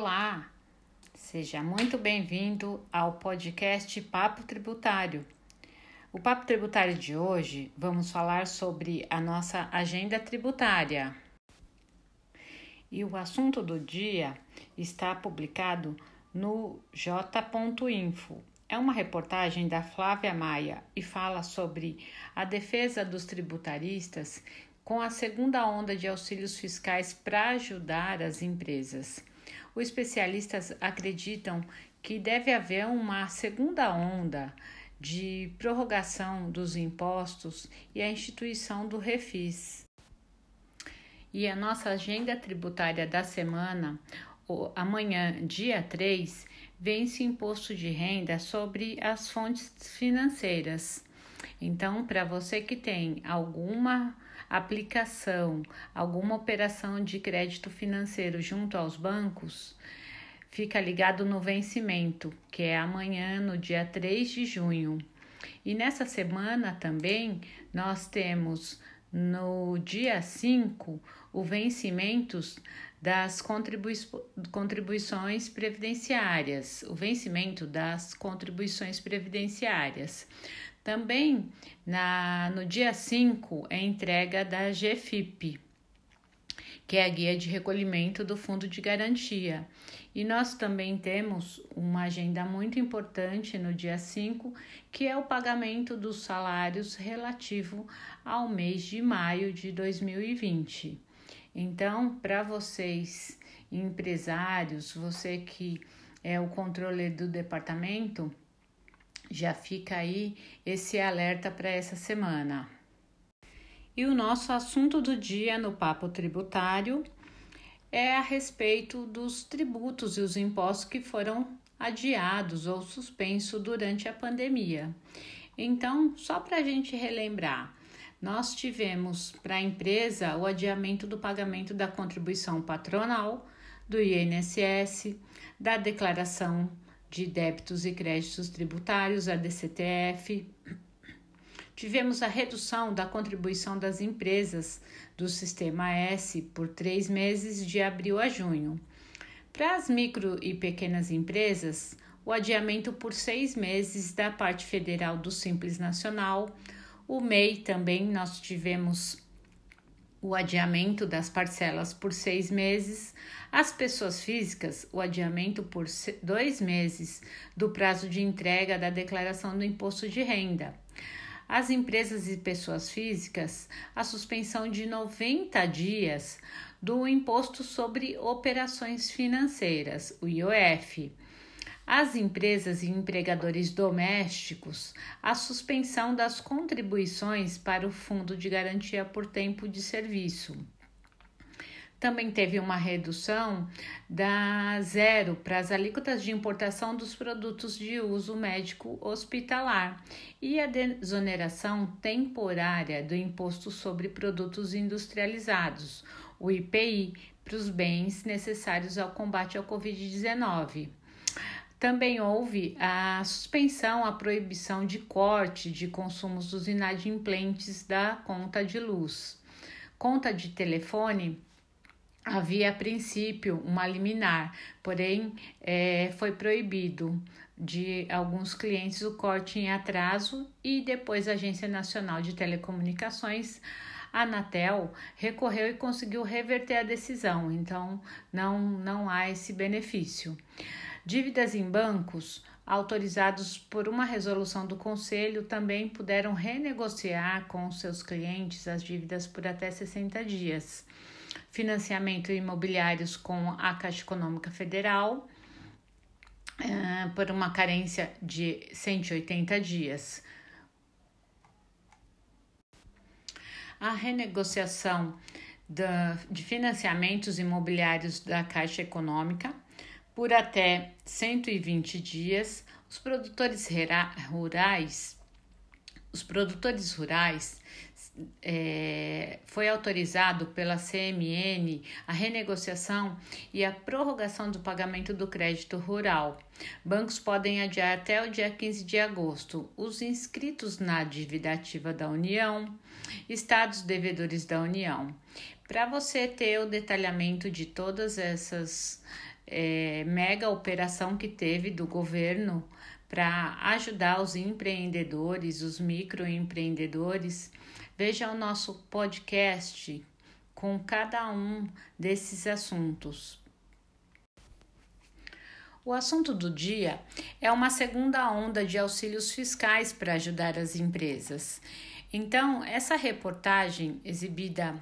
Olá, seja muito bem-vindo ao podcast Papo Tributário. O Papo Tributário de hoje vamos falar sobre a nossa agenda tributária. E o assunto do dia está publicado no j.info. É uma reportagem da Flávia Maia e fala sobre a defesa dos tributaristas com a segunda onda de auxílios fiscais para ajudar as empresas. Os especialistas acreditam que deve haver uma segunda onda de prorrogação dos impostos e a instituição do refis. E a nossa agenda tributária da semana, amanhã, dia 3, vence imposto de renda sobre as fontes financeiras. Então, para você que tem alguma aplicação, alguma operação de crédito financeiro junto aos bancos, fica ligado no vencimento, que é amanhã, no dia 3 de junho. E nessa semana também nós temos no dia 5 o vencimento das contribui contribuições previdenciárias, o vencimento das contribuições previdenciárias. Também na, no dia 5 é entrega da GFIP, que é a guia de recolhimento do Fundo de Garantia. E nós também temos uma agenda muito importante no dia 5, que é o pagamento dos salários relativo ao mês de maio de 2020. Então, para vocês, empresários, você que é o controle do departamento, já fica aí esse alerta para essa semana. E o nosso assunto do dia no Papo Tributário é a respeito dos tributos e os impostos que foram adiados ou suspensos durante a pandemia. Então, só para a gente relembrar, nós tivemos para a empresa o adiamento do pagamento da contribuição patronal, do INSS, da declaração de débitos e créditos tributários, a DCTF. Tivemos a redução da contribuição das empresas do Sistema S por três meses, de abril a junho. Para as micro e pequenas empresas, o adiamento por seis meses da parte federal do Simples Nacional. O MEI também nós tivemos o adiamento das parcelas por seis meses, as pessoas físicas, o adiamento por dois meses do prazo de entrega da declaração do imposto de renda. As empresas e pessoas físicas, a suspensão de 90 dias do Imposto sobre Operações Financeiras, o IOF às empresas e empregadores domésticos a suspensão das contribuições para o Fundo de Garantia por Tempo de Serviço. Também teve uma redução da zero para as alíquotas de importação dos produtos de uso médico hospitalar e a desoneração temporária do Imposto sobre Produtos Industrializados, o IPI, para os bens necessários ao combate ao Covid-19. Também houve a suspensão, a proibição de corte de consumos dos inadimplentes da conta de luz. Conta de telefone havia a princípio uma liminar, porém é, foi proibido de alguns clientes o corte em atraso e depois a Agência Nacional de Telecomunicações, a Anatel, recorreu e conseguiu reverter a decisão, então não, não há esse benefício. Dívidas em bancos autorizados por uma resolução do Conselho também puderam renegociar com seus clientes as dívidas por até 60 dias. Financiamento imobiliários com a Caixa Econômica Federal uh, por uma carência de 180 dias. A renegociação de financiamentos imobiliários da Caixa Econômica por até 120 dias, os produtores rurais, os produtores rurais é, foi autorizado pela CMN a renegociação e a prorrogação do pagamento do crédito rural. Bancos podem adiar até o dia 15 de agosto os inscritos na dívida ativa da União, estados devedores da União. Para você ter o detalhamento de todas essas é, mega operação que teve do governo para ajudar os empreendedores, os microempreendedores, veja o nosso podcast com cada um desses assuntos. O assunto do dia é uma segunda onda de auxílios fiscais para ajudar as empresas. Então, essa reportagem exibida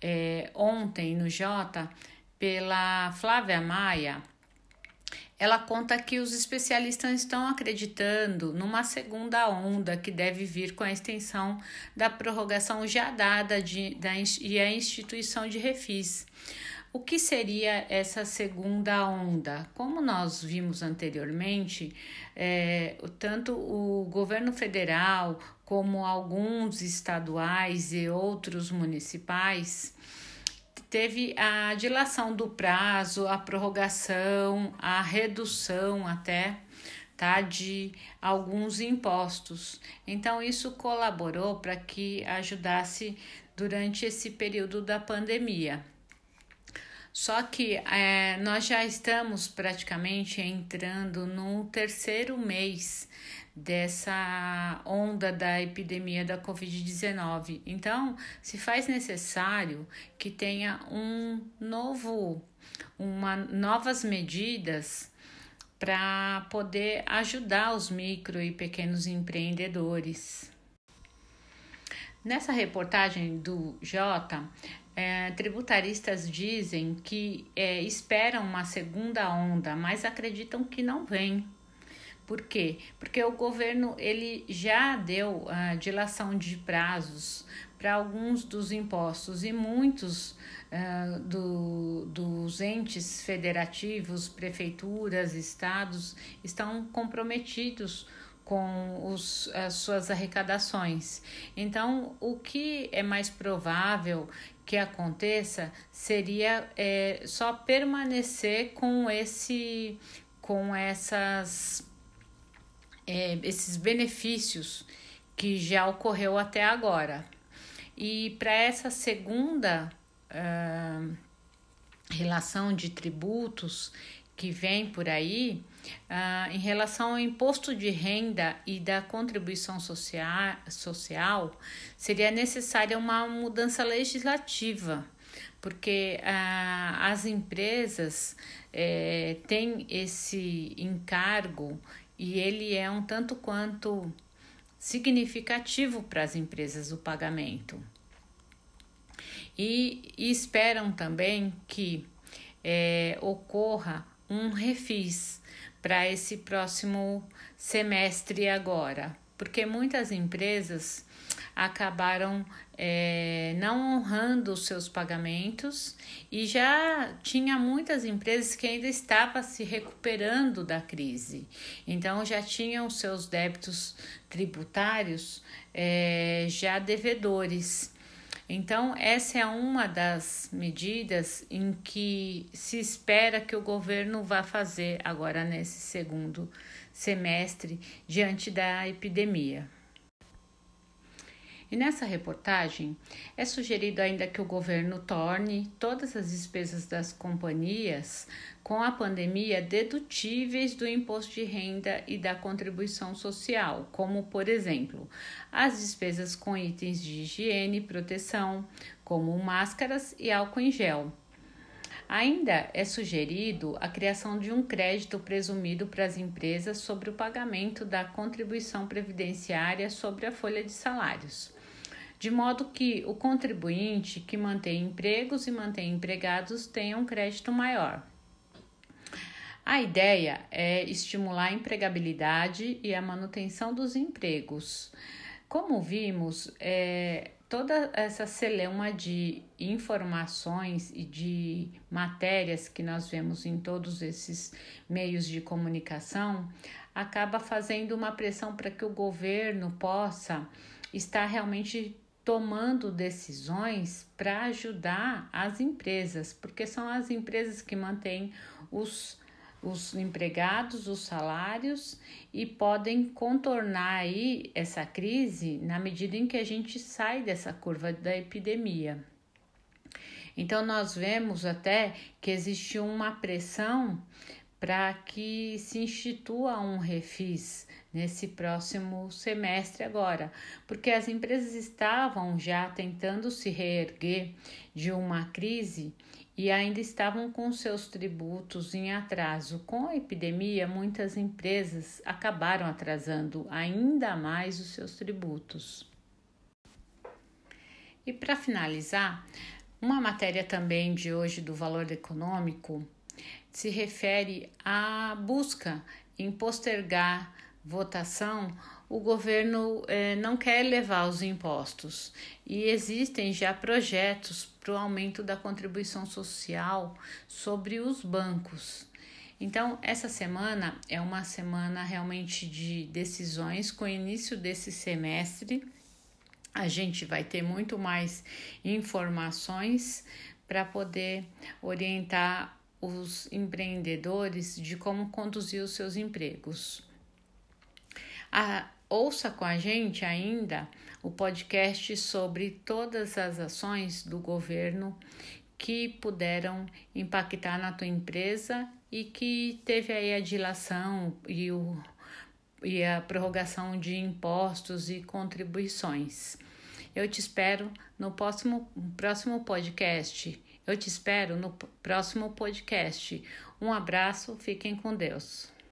é, ontem no Jota pela Flávia Maia ela conta que os especialistas estão acreditando numa segunda onda que deve vir com a extensão da prorrogação já dada de, da, e a instituição de refis. O que seria essa segunda onda? Como nós vimos anteriormente, é, tanto o governo federal como alguns estaduais e outros municipais teve a dilação do prazo, a prorrogação, a redução até tá de alguns impostos. Então isso colaborou para que ajudasse durante esse período da pandemia. Só que é, nós já estamos praticamente entrando no terceiro mês dessa onda da epidemia da Covid-19. Então, se faz necessário que tenha um novo, uma, novas medidas para poder ajudar os micro e pequenos empreendedores. Nessa reportagem do Jota, é, tributaristas dizem que é, esperam uma segunda onda, mas acreditam que não vem. Por quê? Porque o governo ele já deu a uh, dilação de prazos para alguns dos impostos e muitos uh, do, dos entes federativos, prefeituras, estados estão comprometidos com os, as suas arrecadações. Então, o que é mais provável que aconteça seria é, só permanecer com esse com essas é, esses benefícios que já ocorreu até agora. E para essa segunda uh, relação de tributos que vem por aí, uh, em relação ao imposto de renda e da contribuição social, social seria necessária uma mudança legislativa porque ah, as empresas eh, têm esse encargo e ele é um tanto quanto significativo para as empresas o pagamento. E, e esperam também que é, ocorra um refis para esse próximo semestre agora, porque muitas empresas acabaram é, não honrando os seus pagamentos e já tinha muitas empresas que ainda estavam se recuperando da crise. Então já tinham seus débitos tributários é, já devedores. Então, essa é uma das medidas em que se espera que o governo vá fazer agora nesse segundo semestre diante da epidemia. E nessa reportagem é sugerido ainda que o governo torne todas as despesas das companhias com a pandemia dedutíveis do imposto de renda e da contribuição social, como, por exemplo, as despesas com itens de higiene e proteção, como máscaras e álcool em gel. Ainda é sugerido a criação de um crédito presumido para as empresas sobre o pagamento da contribuição previdenciária sobre a folha de salários de modo que o contribuinte que mantém empregos e mantém empregados tenha um crédito maior. A ideia é estimular a empregabilidade e a manutenção dos empregos. Como vimos, é, toda essa celeuma de informações e de matérias que nós vemos em todos esses meios de comunicação acaba fazendo uma pressão para que o governo possa estar realmente tomando decisões para ajudar as empresas, porque são as empresas que mantêm os, os empregados, os salários e podem contornar aí essa crise na medida em que a gente sai dessa curva da epidemia. Então, nós vemos até que existe uma pressão para que se institua um refis nesse próximo semestre agora, porque as empresas estavam já tentando se reerguer de uma crise e ainda estavam com seus tributos em atraso. Com a epidemia, muitas empresas acabaram atrasando ainda mais os seus tributos. E para finalizar, uma matéria também de hoje do Valor Econômico se refere à busca em postergar votação, o governo eh, não quer elevar os impostos e existem já projetos para o aumento da contribuição social sobre os bancos. Então, essa semana é uma semana realmente de decisões com o início desse semestre. A gente vai ter muito mais informações para poder orientar os empreendedores de como conduzir os seus empregos. A, ouça com a gente ainda o podcast sobre todas as ações do governo que puderam impactar na tua empresa e que teve aí a dilação e, o, e a prorrogação de impostos e contribuições. Eu te espero no próximo, próximo podcast. Eu te espero no próximo podcast. Um abraço, fiquem com Deus.